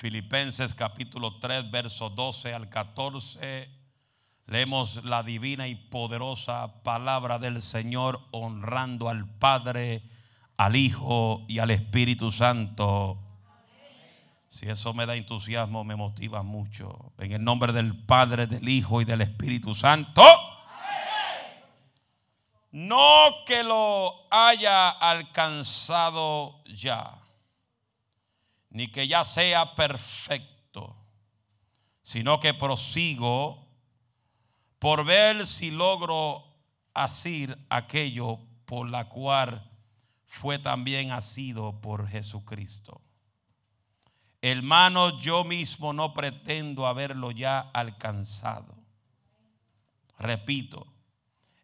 Filipenses capítulo 3, verso 12 al 14. Leemos la divina y poderosa palabra del Señor honrando al Padre, al Hijo y al Espíritu Santo. Si eso me da entusiasmo, me motiva mucho. En el nombre del Padre, del Hijo y del Espíritu Santo. No que lo haya alcanzado ya ni que ya sea perfecto, sino que prosigo por ver si logro asir aquello por la cual fue también asido por Jesucristo. Hermano, yo mismo no pretendo haberlo ya alcanzado. Repito,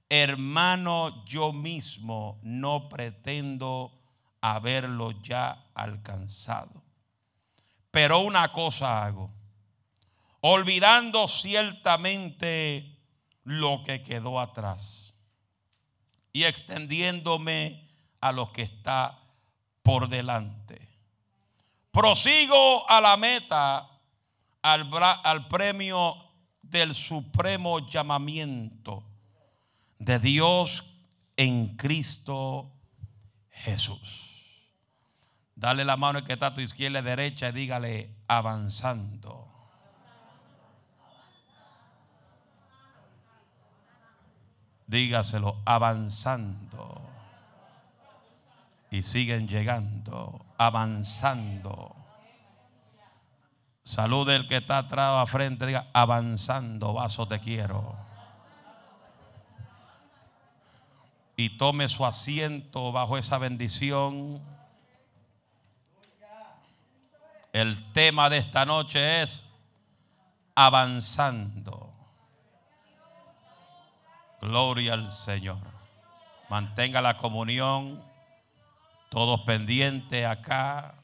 hermano, yo mismo no pretendo haberlo ya alcanzado. Pero una cosa hago, olvidando ciertamente lo que quedó atrás y extendiéndome a lo que está por delante. Prosigo a la meta, al, al premio del supremo llamamiento de Dios en Cristo Jesús. Dale la mano que está a tu izquierda y derecha y dígale avanzando. Dígaselo avanzando. Y siguen llegando, avanzando. Salude el que está atrás a frente, diga avanzando, vaso te quiero. Y tome su asiento bajo esa bendición. El tema de esta noche es avanzando. Gloria al Señor. Mantenga la comunión. Todos pendientes acá.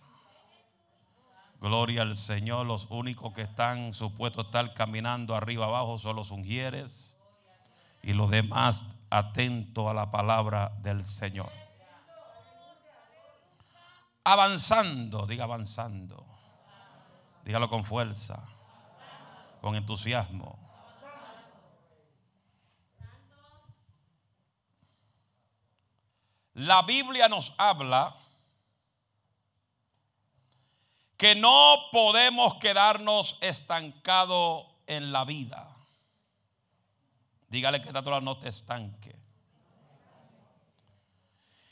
Gloria al Señor. Los únicos que están supuestos a estar caminando arriba abajo son los ungieres. Y los demás atentos a la palabra del Señor. Avanzando, diga avanzando. Dígalo con fuerza, con entusiasmo. La Biblia nos habla que no podemos quedarnos estancados en la vida. Dígale que esta no te estanque.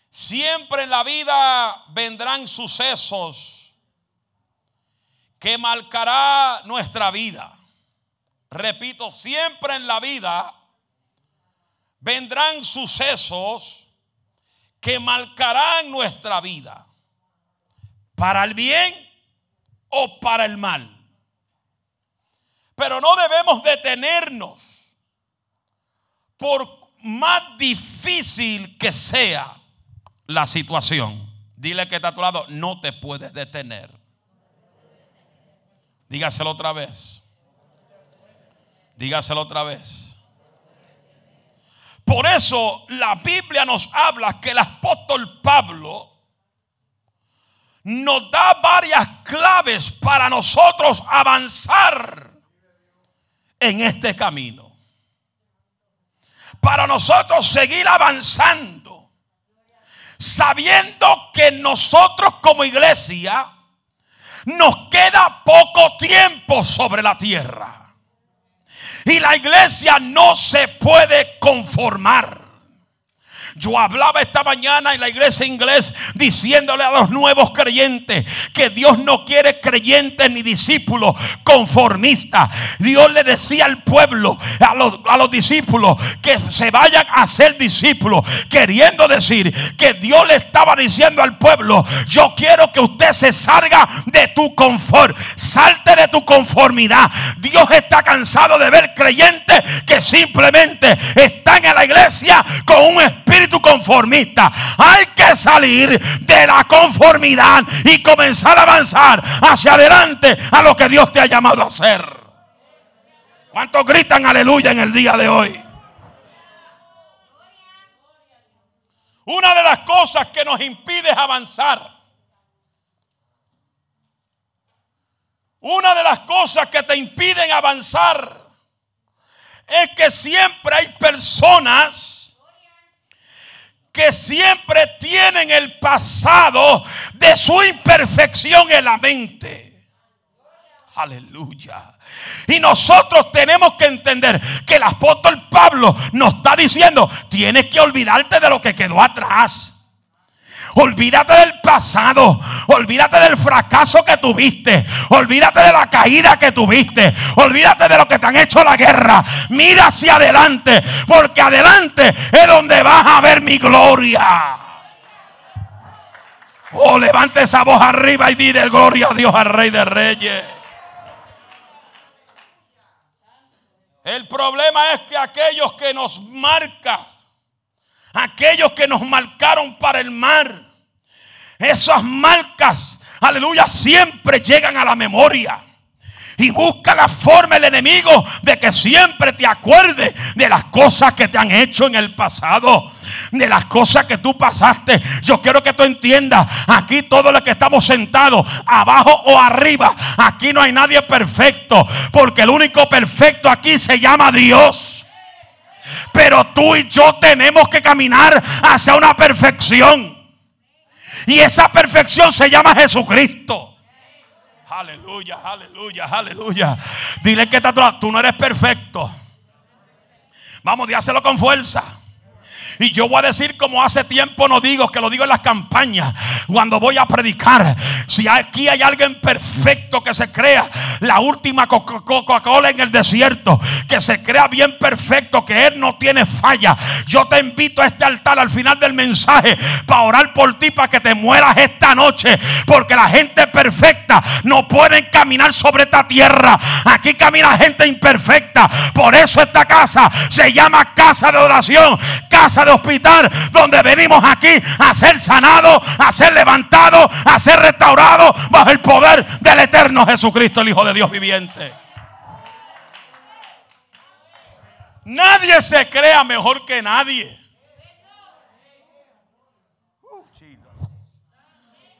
Siempre en la vida vendrán sucesos que marcará nuestra vida. Repito, siempre en la vida vendrán sucesos que marcarán nuestra vida. Para el bien o para el mal. Pero no debemos detenernos por más difícil que sea la situación. Dile que está a tu lado, no te puedes detener. Dígaselo otra vez. Dígaselo otra vez. Por eso la Biblia nos habla que el apóstol Pablo nos da varias claves para nosotros avanzar en este camino. Para nosotros seguir avanzando. Sabiendo que nosotros como iglesia nos queda poco tiempo sobre la tierra. Y la iglesia no se puede conformar. Yo hablaba esta mañana en la iglesia inglés diciéndole a los nuevos creyentes que Dios no quiere creyentes ni discípulos conformistas. Dios le decía al pueblo, a los, a los discípulos, que se vayan a ser discípulos. Queriendo decir que Dios le estaba diciendo al pueblo, yo quiero que usted se salga de tu confort. Salte de tu conformidad. Dios está cansado de ver creyentes que simplemente están en la iglesia con un espíritu espíritu conformista. Hay que salir de la conformidad y comenzar a avanzar hacia adelante a lo que Dios te ha llamado a hacer. ¿Cuántos gritan aleluya en el día de hoy? Una de las cosas que nos impide avanzar Una de las cosas que te impiden avanzar es que siempre hay personas que siempre tienen el pasado de su imperfección en la mente. Aleluya. Y nosotros tenemos que entender que el apóstol Pablo nos está diciendo, tienes que olvidarte de lo que quedó atrás. Olvídate del pasado. Olvídate del fracaso que tuviste. Olvídate de la caída que tuviste. Olvídate de lo que te han hecho la guerra. Mira hacia adelante. Porque adelante es donde vas a ver mi gloria. Oh, levante esa voz arriba y dile gloria a Dios al Rey de Reyes. El problema es que aquellos que nos marcan aquellos que nos marcaron para el mar. Esas marcas, aleluya, siempre llegan a la memoria. Y busca la forma el enemigo de que siempre te acuerdes de las cosas que te han hecho en el pasado. De las cosas que tú pasaste. Yo quiero que tú entiendas. Aquí todos los que estamos sentados, abajo o arriba. Aquí no hay nadie perfecto. Porque el único perfecto aquí se llama Dios. Pero tú y yo tenemos que caminar hacia una perfección. Y esa perfección se llama Jesucristo. Aleluya, aleluya, aleluya. Dile que tú no eres perfecto. Vamos, díaselo con fuerza. Y yo voy a decir como hace tiempo no digo, que lo digo en las campañas, cuando voy a predicar. Si aquí hay alguien perfecto que se crea la última Coca-Cola en el desierto, que se crea bien perfecto, que Él no tiene falla. Yo te invito a este altar al final del mensaje para orar por ti, para que te mueras esta noche. Porque la gente perfecta no puede caminar sobre esta tierra. Aquí camina gente imperfecta. Por eso esta casa se llama casa de oración, casa de hospital donde venimos aquí a ser sanados, a ser levantados, a ser restaurados bajo el poder del eterno Jesucristo, el Hijo de Dios viviente. Nadie se crea mejor que nadie. Uh,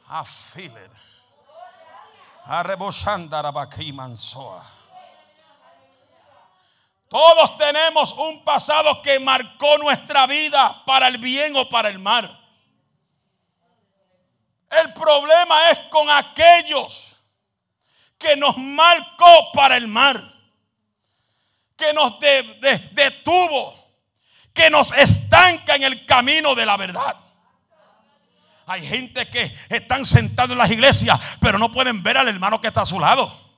I feel it. Todos tenemos un pasado que marcó nuestra vida para el bien o para el mal. El problema es con aquellos que nos marcó para el mal, que nos detuvo, que nos estanca en el camino de la verdad. Hay gente que están sentados en las iglesias, pero no pueden ver al hermano que está a su lado.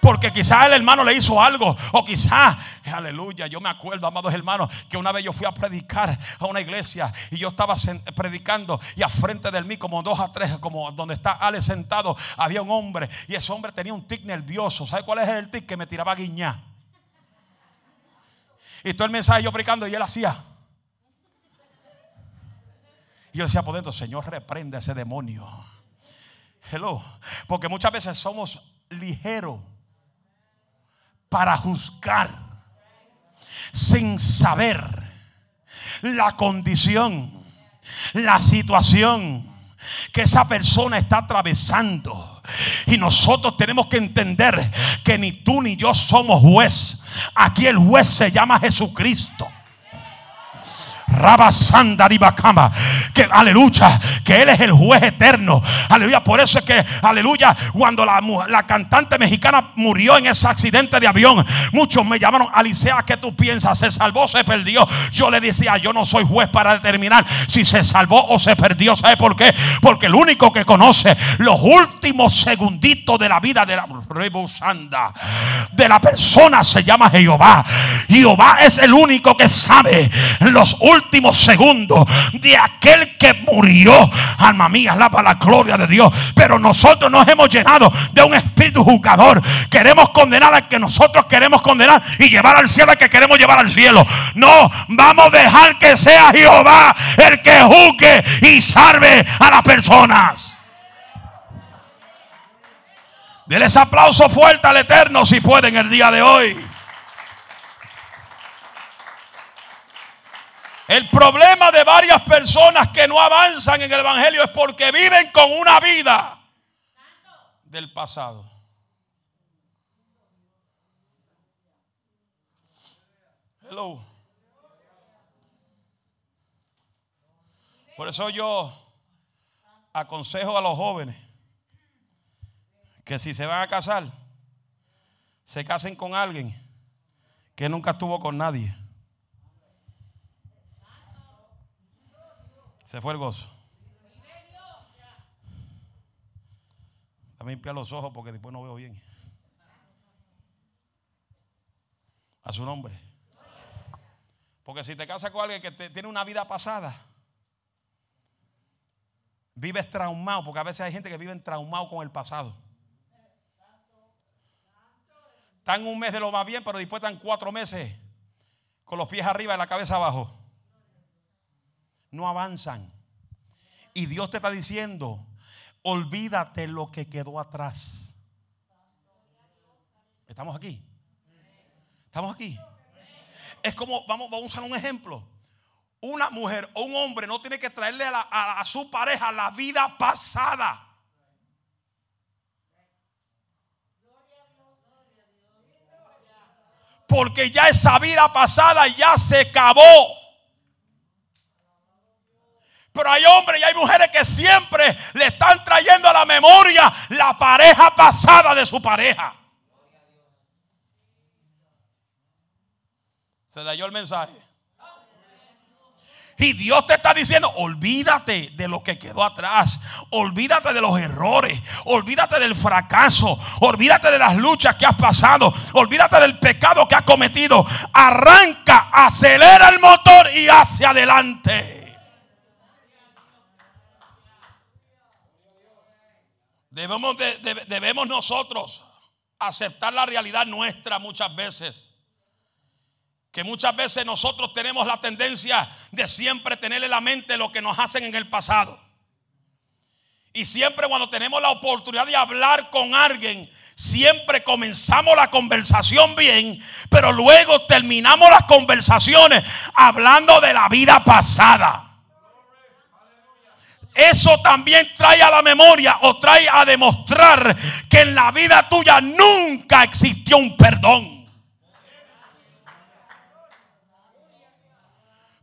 Porque quizás el hermano le hizo algo. O quizás, aleluya, yo me acuerdo, amados hermanos, que una vez yo fui a predicar a una iglesia y yo estaba predicando y a frente de mí, como dos a tres, como donde está Ale sentado, había un hombre y ese hombre tenía un tic nervioso. ¿Sabe cuál es el tic? Que me tiraba a guiñar. Y todo el mensaje yo predicando y él hacía. Y yo decía por dentro, Señor, reprende a ese demonio. Hello. Porque muchas veces somos ligeros para juzgar sin saber la condición, la situación que esa persona está atravesando. Y nosotros tenemos que entender que ni tú ni yo somos juez. Aquí el juez se llama Jesucristo. Que aleluya, que Él es el juez eterno. Aleluya. Por eso es que, aleluya, cuando la, la cantante mexicana murió en ese accidente de avión, muchos me llamaron, Alicia, ¿qué tú piensas? ¿Se salvó o se perdió? Yo le decía, yo no soy juez para determinar si se salvó o se perdió. ¿Sabe por qué? Porque el único que conoce los últimos segunditos de la vida de la rebusanda de la persona se llama Jehová. Jehová es el único que sabe los últimos último segundo de aquel que murió. Alma mía, alaba la gloria de Dios. Pero nosotros nos hemos llenado de un espíritu juzgador. Queremos condenar al que nosotros queremos condenar y llevar al cielo al que queremos llevar al cielo. No, vamos a dejar que sea Jehová el que juzgue y salve a las personas. Denles aplauso fuerte al Eterno si pueden el día de hoy. El problema de varias personas que no avanzan en el Evangelio es porque viven con una vida del pasado. Hello. Por eso yo aconsejo a los jóvenes que si se van a casar, se casen con alguien que nunca estuvo con nadie. Se fue el gozo. Dame limpiar los ojos porque después no veo bien. A su nombre. Porque si te casas con alguien que tiene una vida pasada, vives traumado, porque a veces hay gente que vive traumado con el pasado. Están un mes de lo más bien, pero después están cuatro meses con los pies arriba y la cabeza abajo. No avanzan. Y Dios te está diciendo, olvídate lo que quedó atrás. ¿Estamos aquí? ¿Estamos aquí? Es como, vamos, vamos a usar un ejemplo. Una mujer o un hombre no tiene que traerle a, a su pareja la vida pasada. Porque ya esa vida pasada ya se acabó. Pero hay hombres y hay mujeres que siempre le están trayendo a la memoria la pareja pasada de su pareja. Se dañó el mensaje. Y Dios te está diciendo, olvídate de lo que quedó atrás. Olvídate de los errores. Olvídate del fracaso. Olvídate de las luchas que has pasado. Olvídate del pecado que has cometido. Arranca, acelera el motor y hacia adelante. Debemos, debemos nosotros aceptar la realidad nuestra muchas veces. Que muchas veces nosotros tenemos la tendencia de siempre tener en la mente lo que nos hacen en el pasado. Y siempre cuando tenemos la oportunidad de hablar con alguien, siempre comenzamos la conversación bien, pero luego terminamos las conversaciones hablando de la vida pasada. Eso también trae a la memoria o trae a demostrar que en la vida tuya nunca existió un perdón.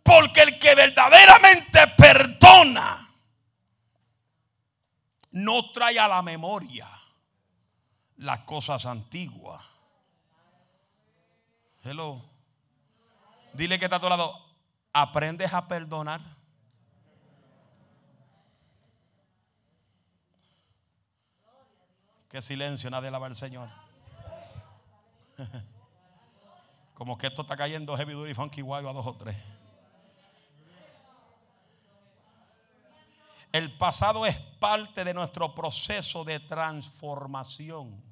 Porque el que verdaderamente perdona no trae a la memoria las cosas antiguas. Hello. Dile que está a tu lado. Aprendes a perdonar. Qué silencio, nadie alaba al Señor. Como que esto está cayendo heavy duty funky igual a dos o tres. El pasado es parte de nuestro proceso de transformación.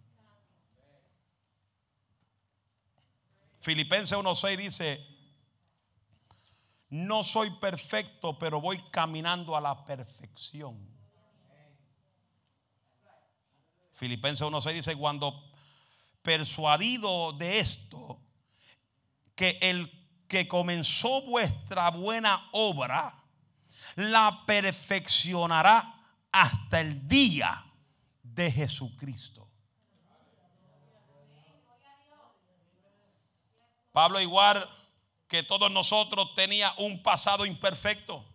Filipenses 1.6 dice, no soy perfecto, pero voy caminando a la perfección. Filipenses 1.6 dice, cuando persuadido de esto, que el que comenzó vuestra buena obra, la perfeccionará hasta el día de Jesucristo. Pablo igual que todos nosotros tenía un pasado imperfecto.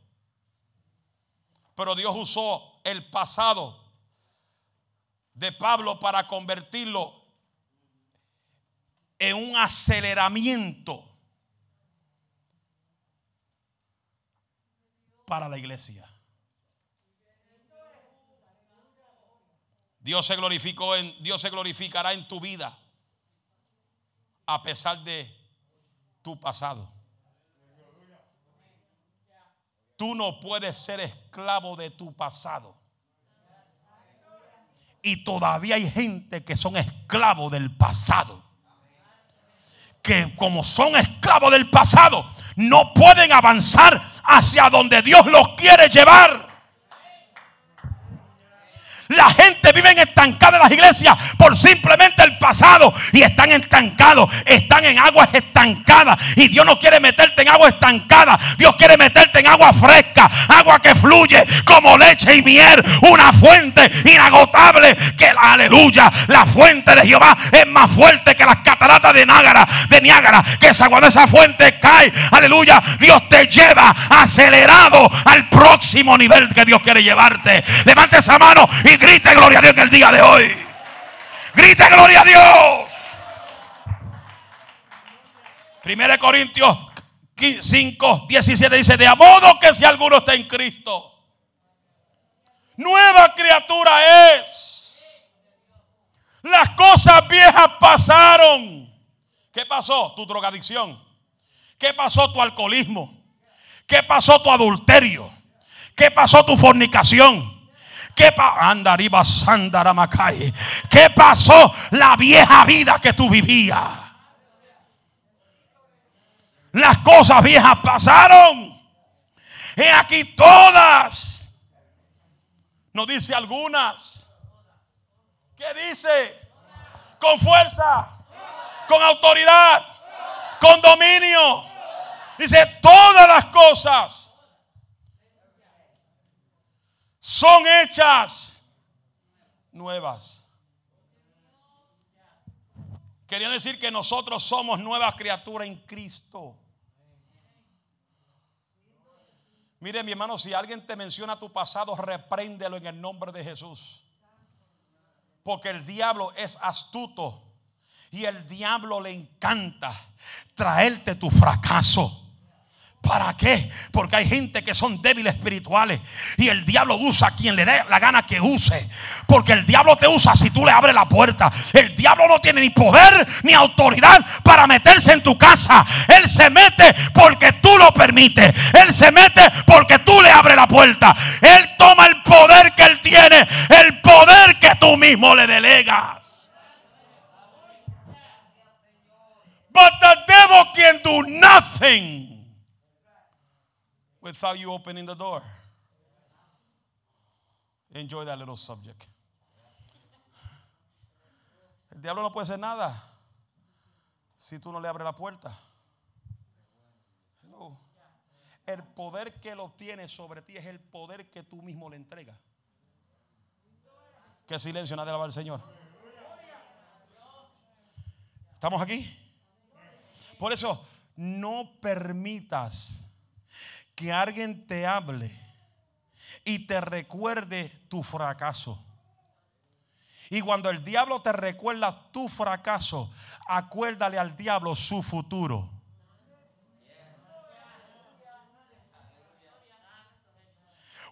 Pero Dios usó el pasado de Pablo para convertirlo en un aceleramiento para la iglesia. Dios se glorificó en Dios se glorificará en tu vida a pesar de tu pasado. Tú no puedes ser esclavo de tu pasado. Y todavía hay gente que son esclavos del pasado. Que como son esclavos del pasado, no pueden avanzar hacia donde Dios los quiere llevar. La gente vive estancada en las iglesias por simplemente el pasado y están estancados. Están en aguas estancadas. Y Dios no quiere meterte en agua estancada. Dios quiere meterte en agua fresca. Agua que fluye como leche y miel. Una fuente inagotable que la aleluya. La fuente de Jehová es más fuerte que las cataratas de Niágara. De Niágara. Que cuando esa fuente cae. Aleluya. Dios te lleva acelerado al próximo nivel que Dios quiere llevarte. Levante esa mano y grite gloria a Dios en el día de hoy. Grite gloria a Dios. 1 Corintios 5, 17 dice, de modo que si alguno está en Cristo, nueva criatura es. Las cosas viejas pasaron. ¿Qué pasó? Tu drogadicción. ¿Qué pasó tu alcoholismo? ¿Qué pasó tu adulterio? ¿Qué pasó tu fornicación? ¿Qué, ¿Qué pasó la vieja vida que tú vivías? Las cosas viejas pasaron. Y aquí todas. No dice algunas. ¿Qué dice? Con fuerza. Con autoridad. Con dominio. Dice todas las cosas son hechas nuevas. Quería decir que nosotros somos nuevas criaturas en Cristo. Mire mi hermano, si alguien te menciona tu pasado, repréndelo en el nombre de Jesús. Porque el diablo es astuto y el diablo le encanta traerte tu fracaso. ¿Para qué? Porque hay gente que son débiles espirituales y el diablo usa a quien le dé la gana que use. Porque el diablo te usa si tú le abres la puerta. El diablo no tiene ni poder ni autoridad para meterse en tu casa. Él se mete porque tú lo permites. Él se mete porque tú le abres la puerta. Él toma el poder que él tiene, el poder que tú mismo le delegas. But the devil can do nothing without you opening the door. Enjoy that little subject. El diablo no puede hacer nada si tú no le abres la puerta. El poder que lo tiene sobre ti es el poder que tú mismo le entregas. Qué silencio, nadie alabar al Señor. ¿Estamos aquí? Por eso, no permitas que alguien te hable y te recuerde tu fracaso. Y cuando el diablo te recuerda tu fracaso, acuérdale al diablo su futuro.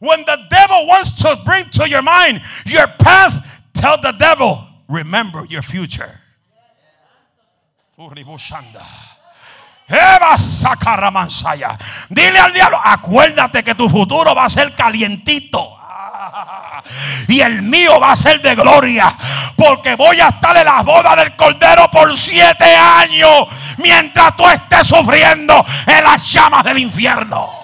When the devil wants to bring to your mind your past, tell the devil, remember your future. Dile al diablo, acuérdate que tu futuro va a ser calientito. Y el mío va a ser de gloria. Porque voy a estar en las bodas del Cordero por siete años. Mientras tú estés sufriendo en las llamas del infierno.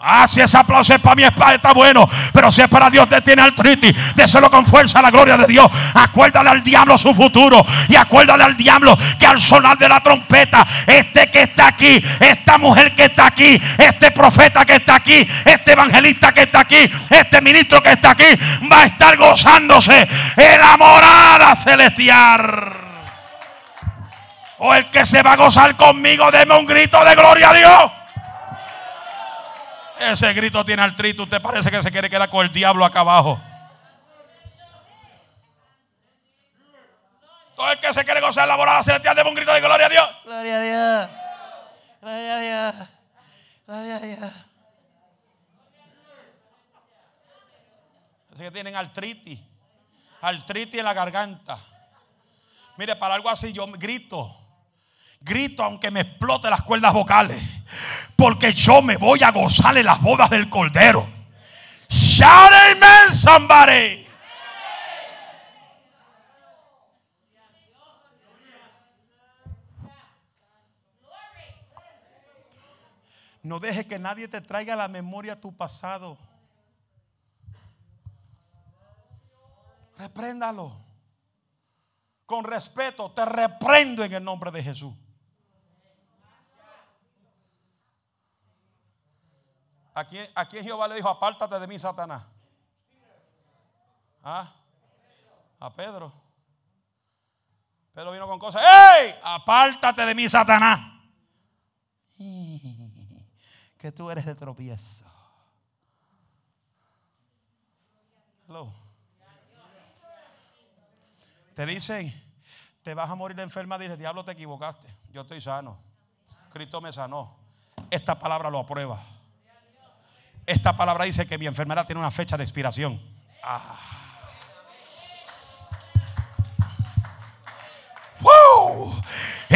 Ah, si ese aplauso es para mi espada, está bueno. Pero si es para Dios, detiene artritis. Déselo con fuerza a la gloria de Dios. Acuérdale al diablo su futuro. Y acuérdale al diablo que al sonar de la trompeta, este que está aquí, esta mujer que está aquí, este profeta que está aquí, este evangelista que está aquí, este ministro que está aquí, va a estar gozándose en la morada celestial. O el que se va a gozar conmigo, deme un grito de gloria a Dios. Ese grito tiene artritis. Usted parece que se quiere quedar con el diablo acá abajo. Todo el que se quiere gozar la morada celestial, debe un grito de gloria a Dios. Gloria a Dios. Gloria a Dios. Gloria a Dios. Así que tienen artritis. Artritis en la garganta. Mire, para algo así yo grito. Grito aunque me explote las cuerdas vocales. Porque yo me voy a gozar en las bodas del Cordero. Shout amen, somebody. No deje que nadie te traiga a la memoria tu pasado. Repréndalo. con respeto, te reprendo en el nombre de Jesús. Aquí, aquí Jehová le dijo, apártate de mí, Satanás. ¿Ah? A Pedro. Pedro vino con cosas. ¡Ey! Apártate de mí, Satanás. Que tú eres de tropiezo. Te dicen, te vas a morir de enferma. Dice, diablo, te equivocaste. Yo estoy sano. Cristo me sanó. Esta palabra lo aprueba. Esta palabra dice que mi enfermedad tiene una fecha de expiración. Ah. ¡Wow!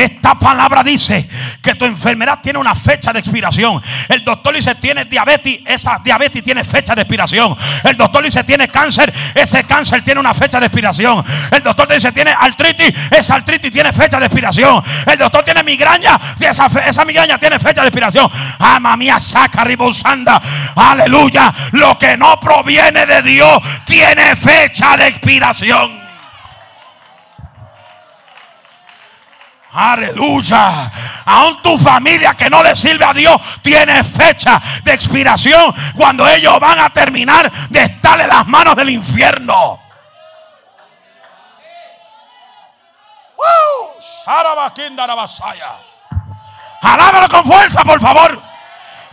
Esta palabra dice que tu enfermedad tiene una fecha de expiración. El doctor dice tiene diabetes, esa diabetes tiene fecha de expiración. El doctor dice tiene cáncer, ese cáncer tiene una fecha de expiración. El doctor dice tiene artritis, esa artritis tiene fecha de expiración. El doctor tiene migraña, esa, esa migraña tiene fecha de expiración. Ama mía, saca ribosanda. Aleluya. Lo que no proviene de Dios tiene fecha de expiración. Aleluya. Aún tu familia que no le sirve a Dios tiene fecha de expiración cuando ellos van a terminar de estar en las manos del infierno. Alábalo con fuerza, por favor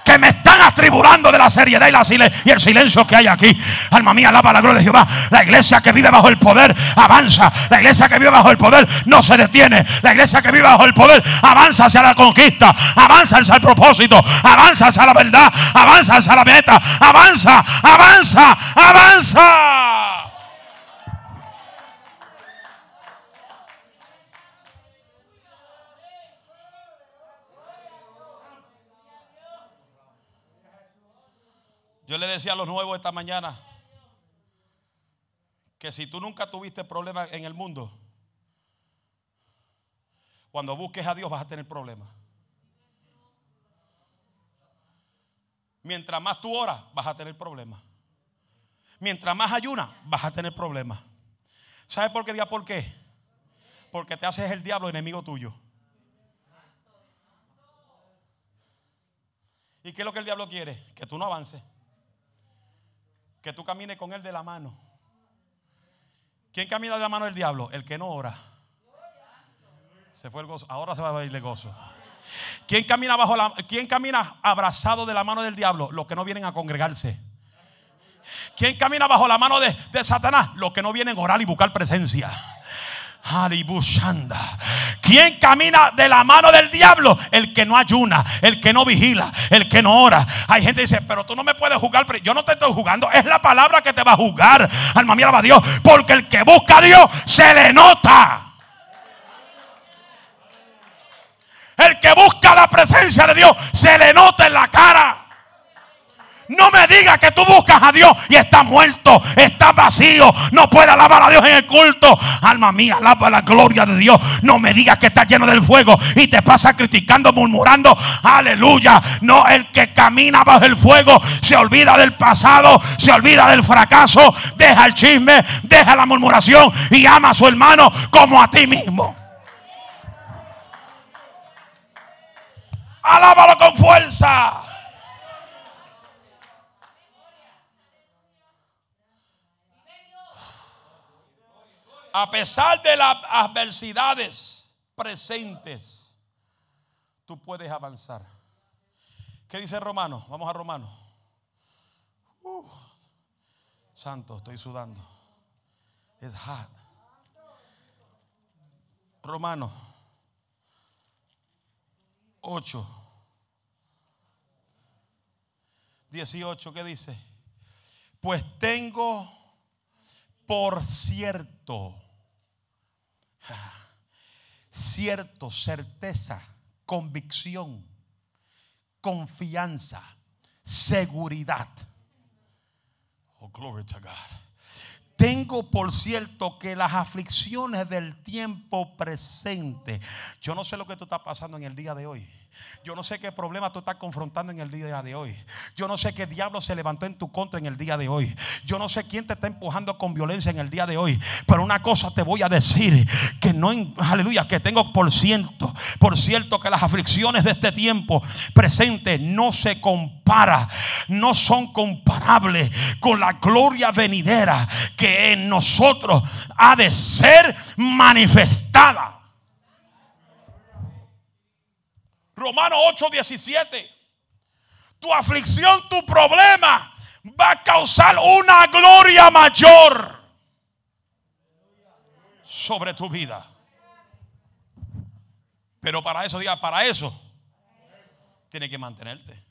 que me están atribulando de la seriedad y, la y el silencio que hay aquí. Alma mía, alaba la gloria de Jehová. La iglesia que vive bajo el poder avanza. La iglesia que vive bajo el poder no se detiene. La iglesia que vive bajo el poder avanza hacia la conquista, avanza hacia el propósito, avanza hacia la verdad, avanza hacia la meta, avanza, avanza, avanza. Yo le decía a los nuevos esta mañana que si tú nunca tuviste problemas en el mundo, cuando busques a Dios vas a tener problemas. Mientras más tú oras, vas a tener problemas. Mientras más ayunas, vas a tener problemas. ¿Sabes por qué? Diga por qué. Porque te haces el diablo enemigo tuyo. ¿Y qué es lo que el diablo quiere? Que tú no avances que tú camines con él de la mano. ¿Quién camina de la mano del diablo? El que no ora. Se fue el gozo. Ahora se va a ir el gozo. ¿Quién camina, bajo la, ¿Quién camina abrazado de la mano del diablo? Los que no vienen a congregarse. ¿Quién camina bajo la mano de, de Satanás? Los que no vienen a orar y buscar presencia. ¿Quién camina de la mano del diablo? El que no ayuna, el que no vigila, el que no ora. Hay gente que dice, pero tú no me puedes jugar. Yo no te estoy jugando. Es la palabra que te va a jugar. Alma mía, a Dios. Porque el que busca a Dios se le nota. El que busca la presencia de Dios se le nota en la cara. No me digas que tú buscas a Dios y estás muerto, estás vacío, no puedes alabar a Dios en el culto. Alma mía, alaba la gloria de Dios. No me digas que estás lleno del fuego y te pasa criticando, murmurando. Aleluya. No, el que camina bajo el fuego se olvida del pasado, se olvida del fracaso, deja el chisme, deja la murmuración y ama a su hermano como a ti mismo. Alábalo con fuerza. A pesar de las adversidades presentes, tú puedes avanzar. ¿Qué dice Romano? Vamos a Romano. Uh, santo, estoy sudando. Es hot. Romano 8, 18, ¿qué dice? Pues tengo por cierto, cierto, certeza, convicción, confianza, seguridad. Oh, glory to God. Tengo por cierto que las aflicciones del tiempo presente, yo no sé lo que tú estás pasando en el día de hoy. Yo no sé qué problema tú estás confrontando en el día de hoy. Yo no sé qué diablo se levantó en tu contra en el día de hoy. Yo no sé quién te está empujando con violencia en el día de hoy. Pero una cosa te voy a decir: que no, aleluya, que tengo por ciento, por cierto, que las aflicciones de este tiempo presente no se compara, no son comparables con la gloria venidera que en nosotros ha de ser manifestada. Romano 8:17. Tu aflicción, tu problema va a causar una gloria mayor sobre tu vida. Pero para eso, diga, para eso, tiene que mantenerte.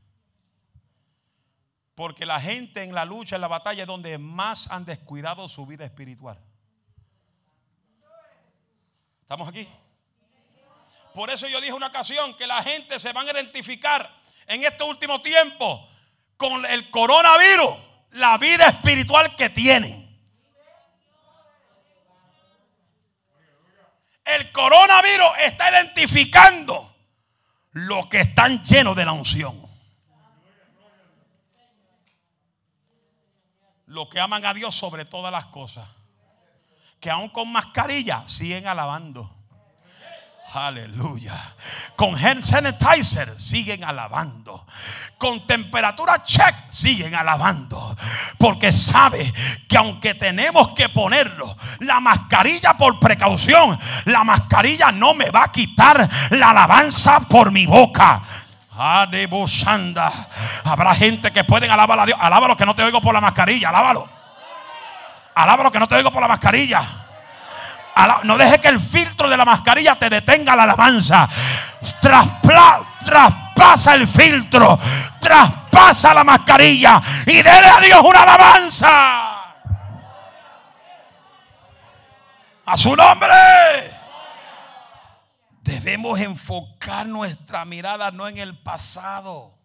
Porque la gente en la lucha, en la batalla, es donde más han descuidado su vida espiritual. ¿Estamos aquí? Por eso yo dije una ocasión que la gente se van a identificar en este último tiempo con el coronavirus, la vida espiritual que tienen. El coronavirus está identificando lo que están llenos de la unción. Los que aman a Dios sobre todas las cosas. Que aún con mascarilla siguen alabando. Aleluya. Con hand sanitizer siguen alabando. Con temperatura check siguen alabando. Porque sabe que aunque tenemos que ponerlo, la mascarilla por precaución, la mascarilla no me va a quitar la alabanza por mi boca. Habrá gente que pueden alabar a Dios. Alábalo que no te oigo por la mascarilla. Alábalo. Alábalo que no te oigo por la mascarilla. No deje que el filtro de la mascarilla te detenga la alabanza. traspasa el filtro. Traspasa la mascarilla. Y dele a Dios una alabanza. A su nombre. Debemos enfocar nuestra mirada no en el pasado,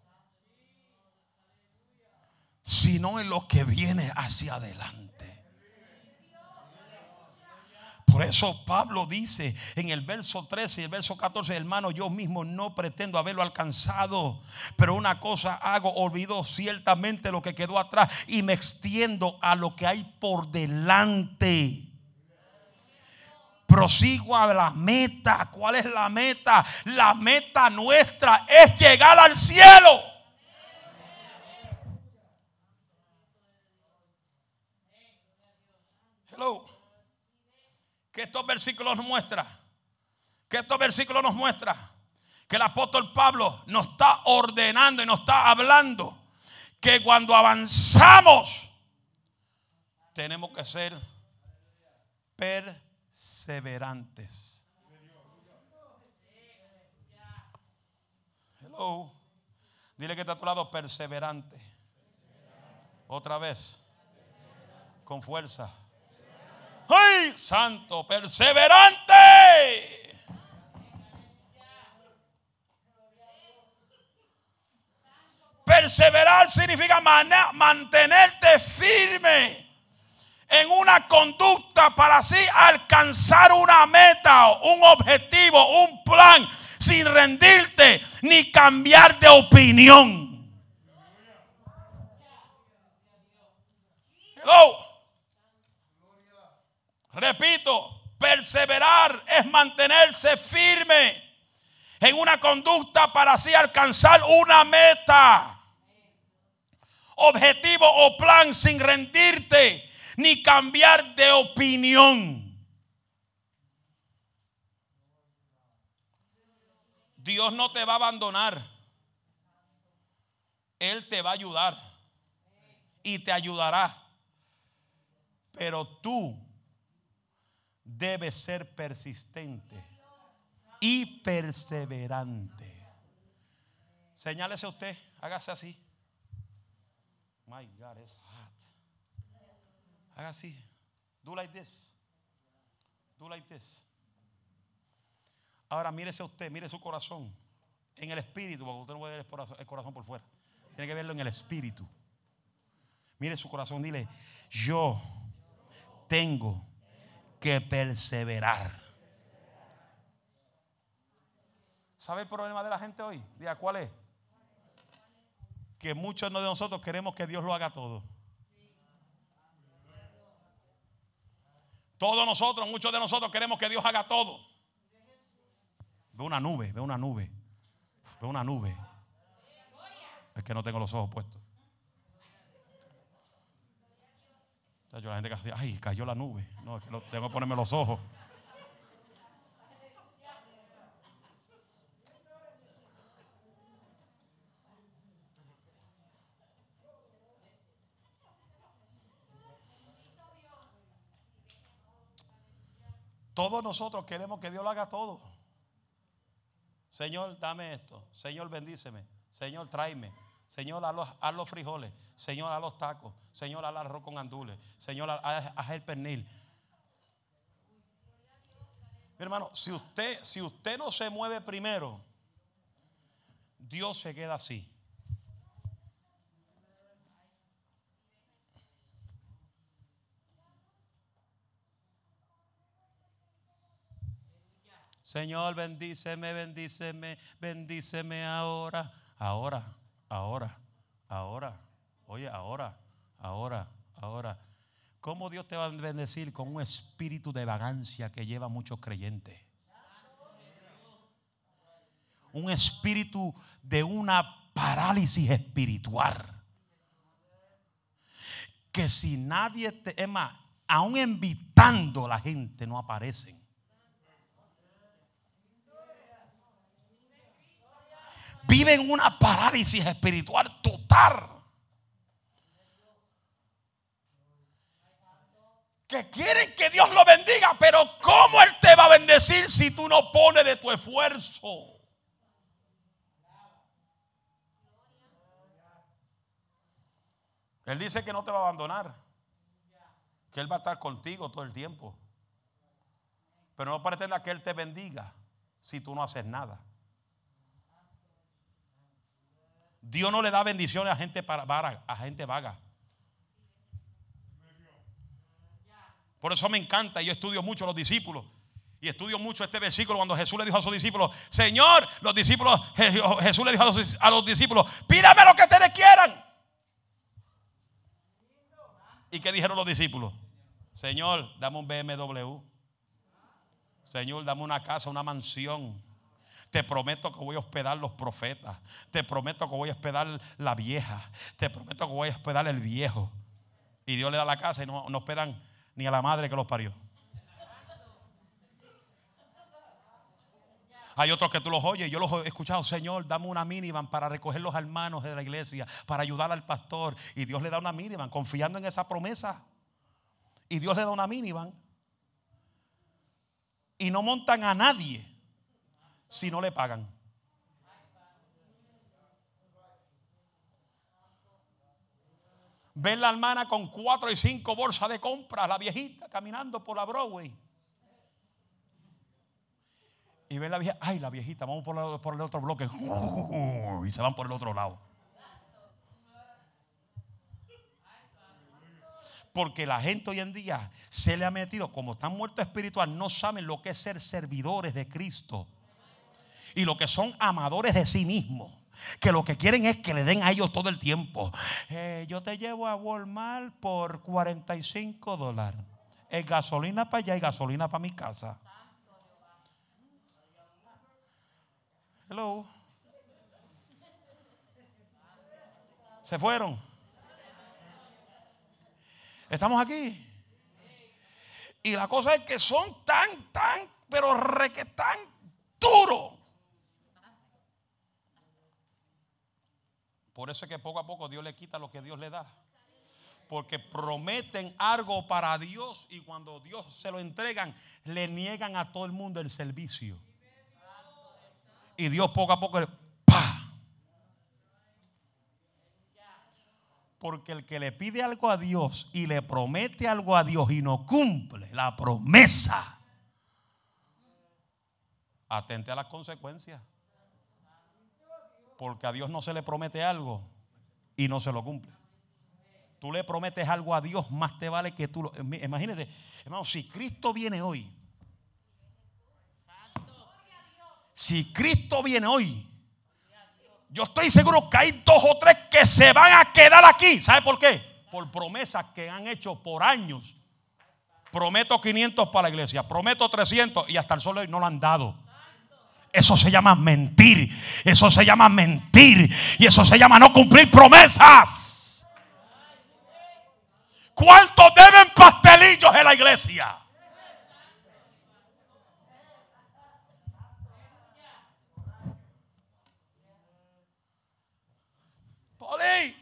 sino en lo que viene hacia adelante. Por eso Pablo dice en el verso 13 y el verso 14, hermano, yo mismo no pretendo haberlo alcanzado, pero una cosa hago, olvido ciertamente lo que quedó atrás y me extiendo a lo que hay por delante. Prosigo a la meta. ¿Cuál es la meta? La meta nuestra es llegar al cielo. Hello que estos versículos nos muestran? Que estos versículos nos muestran que el apóstol Pablo nos está ordenando y nos está hablando que cuando avanzamos tenemos que ser perseverantes. Hello. Dile que está a tu lado perseverante. Otra vez. Con fuerza. ¡Ay, santo, perseverante! Perseverar significa mantenerte firme en una conducta para así alcanzar una meta, un objetivo, un plan, sin rendirte ni cambiar de opinión. Hello. Repito, perseverar es mantenerse firme en una conducta para así alcanzar una meta, objetivo o plan sin rendirte ni cambiar de opinión. Dios no te va a abandonar. Él te va a ayudar y te ayudará. Pero tú debe ser persistente y perseverante. Señálese usted, hágase así. My God, it's hot. Haga así. Do like this. Do like this. Ahora mírese usted, mire su corazón. En el espíritu, porque usted no puede ver el corazón por fuera. Tiene que verlo en el espíritu. Mire su corazón, dile, yo tengo que perseverar. ¿Sabe el problema de la gente hoy? Diga, ¿cuál es? Que muchos de nosotros queremos que Dios lo haga todo. Todos nosotros, muchos de nosotros queremos que Dios haga todo. Ve una nube, ve una nube. Ve una nube. Es que no tengo los ojos puestos. Yo la gente que dice, ay, cayó la nube. No, tengo que ponerme los ojos. Todos nosotros queremos que Dios lo haga todo. Señor, dame esto. Señor, bendíceme. Señor, tráeme. Señor, haz los, frijoles. Señor, haz los tacos. Señor, haz el arroz con andules. Señor, haz, el pernil. Mi hermano, si usted, si usted no se mueve primero, Dios se queda así. Señor, bendíceme, bendíceme, bendíceme ahora, ahora, ahora, ahora. Oye, ahora, ahora, ahora. ¿Cómo Dios te va a bendecir con un espíritu de vagancia que lleva a muchos creyentes? Un espíritu de una parálisis espiritual. Que si nadie te, es más, aún invitando a la gente no aparecen. Viven una parálisis espiritual total. Que quieren que Dios lo bendiga, pero ¿cómo Él te va a bendecir si tú no pones de tu esfuerzo? Él dice que no te va a abandonar, que Él va a estar contigo todo el tiempo. Pero no pretenda que Él te bendiga si tú no haces nada. Dios no le da bendiciones a gente, para, a gente vaga. Por eso me encanta, yo estudio mucho a los discípulos. Y estudio mucho este versículo cuando Jesús le dijo a sus discípulos, Señor, los discípulos, Jesús le dijo a los discípulos, pídame lo que ustedes quieran. ¿Y qué dijeron los discípulos? Señor, dame un BMW. Señor, dame una casa, una mansión. Te prometo que voy a hospedar los profetas. Te prometo que voy a hospedar la vieja. Te prometo que voy a hospedar el viejo. Y Dios le da la casa y no, no hospedan ni a la madre que los parió. Hay otros que tú los oyes, yo los he escuchado, Señor, dame una minivan para recoger los hermanos de la iglesia, para ayudar al pastor. Y Dios le da una minivan, confiando en esa promesa. Y Dios le da una minivan. Y no montan a nadie si no le pagan. Ven la hermana con cuatro y cinco bolsas de compra, la viejita caminando por la Broadway. Y ven la viejita, ay, la viejita, vamos por, por el otro bloque. Y se van por el otro lado. Porque la gente hoy en día se le ha metido, como están muertos espiritual, no saben lo que es ser servidores de Cristo y lo que son amadores de sí mismos. Que lo que quieren es que le den a ellos todo el tiempo. Eh, yo te llevo a Walmart por 45 dólares. Es gasolina para allá y gasolina para mi casa. Hello. Se fueron. Estamos aquí. Y la cosa es que son tan, tan, pero re que tan duros Por eso es que poco a poco Dios le quita lo que Dios le da. Porque prometen algo para Dios y cuando Dios se lo entregan, le niegan a todo el mundo el servicio. Y Dios poco a poco, ¡pa! Porque el que le pide algo a Dios y le promete algo a Dios y no cumple la promesa, atente a las consecuencias. Porque a Dios no se le promete algo y no se lo cumple. Tú le prometes algo a Dios, más te vale que tú lo. Imagínate, hermano, si Cristo viene hoy Si Cristo viene hoy, yo estoy seguro que hay dos o tres que se van a quedar aquí. ¿Sabe por qué? Por promesas que han hecho por años. Prometo 500 para la iglesia, prometo 300 y hasta el sol hoy no lo han dado. Eso se llama mentir. Eso se llama mentir. Y eso se llama no cumplir promesas. ¿Cuántos deben pastelillos en la iglesia? Poli,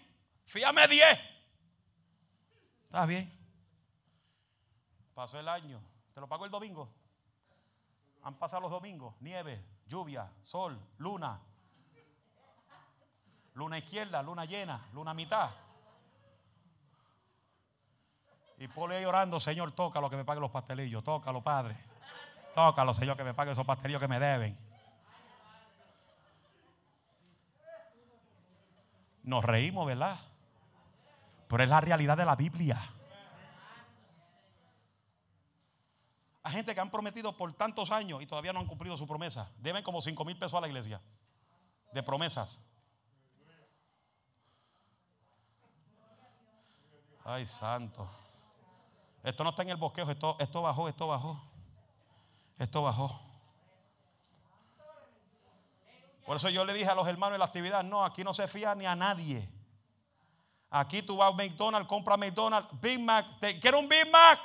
fíjame 10. Está bien. Pasó el año. ¿Te lo pago el domingo? Han pasado los domingos. Nieve, lluvia, sol, luna. Luna izquierda, luna llena, luna mitad. Y Poli ahí orando, Señor, toca lo que me pague los pastelillos. Tócalo, Padre. Tócalo, Señor, que me pague esos pastelillos que me deben. Nos reímos, ¿verdad? Pero es la realidad de la Biblia. Hay gente que han prometido por tantos años y todavía no han cumplido su promesa. Deben como 5 mil pesos a la iglesia de promesas. Ay, santo. Esto no está en el bosquejo, esto, esto bajó, esto bajó. Esto bajó. Por eso yo le dije a los hermanos en la actividad, no, aquí no se fía ni a nadie. Aquí tú vas a McDonald's, compra McDonald's, Big Mac, ¿quieres un Big Mac?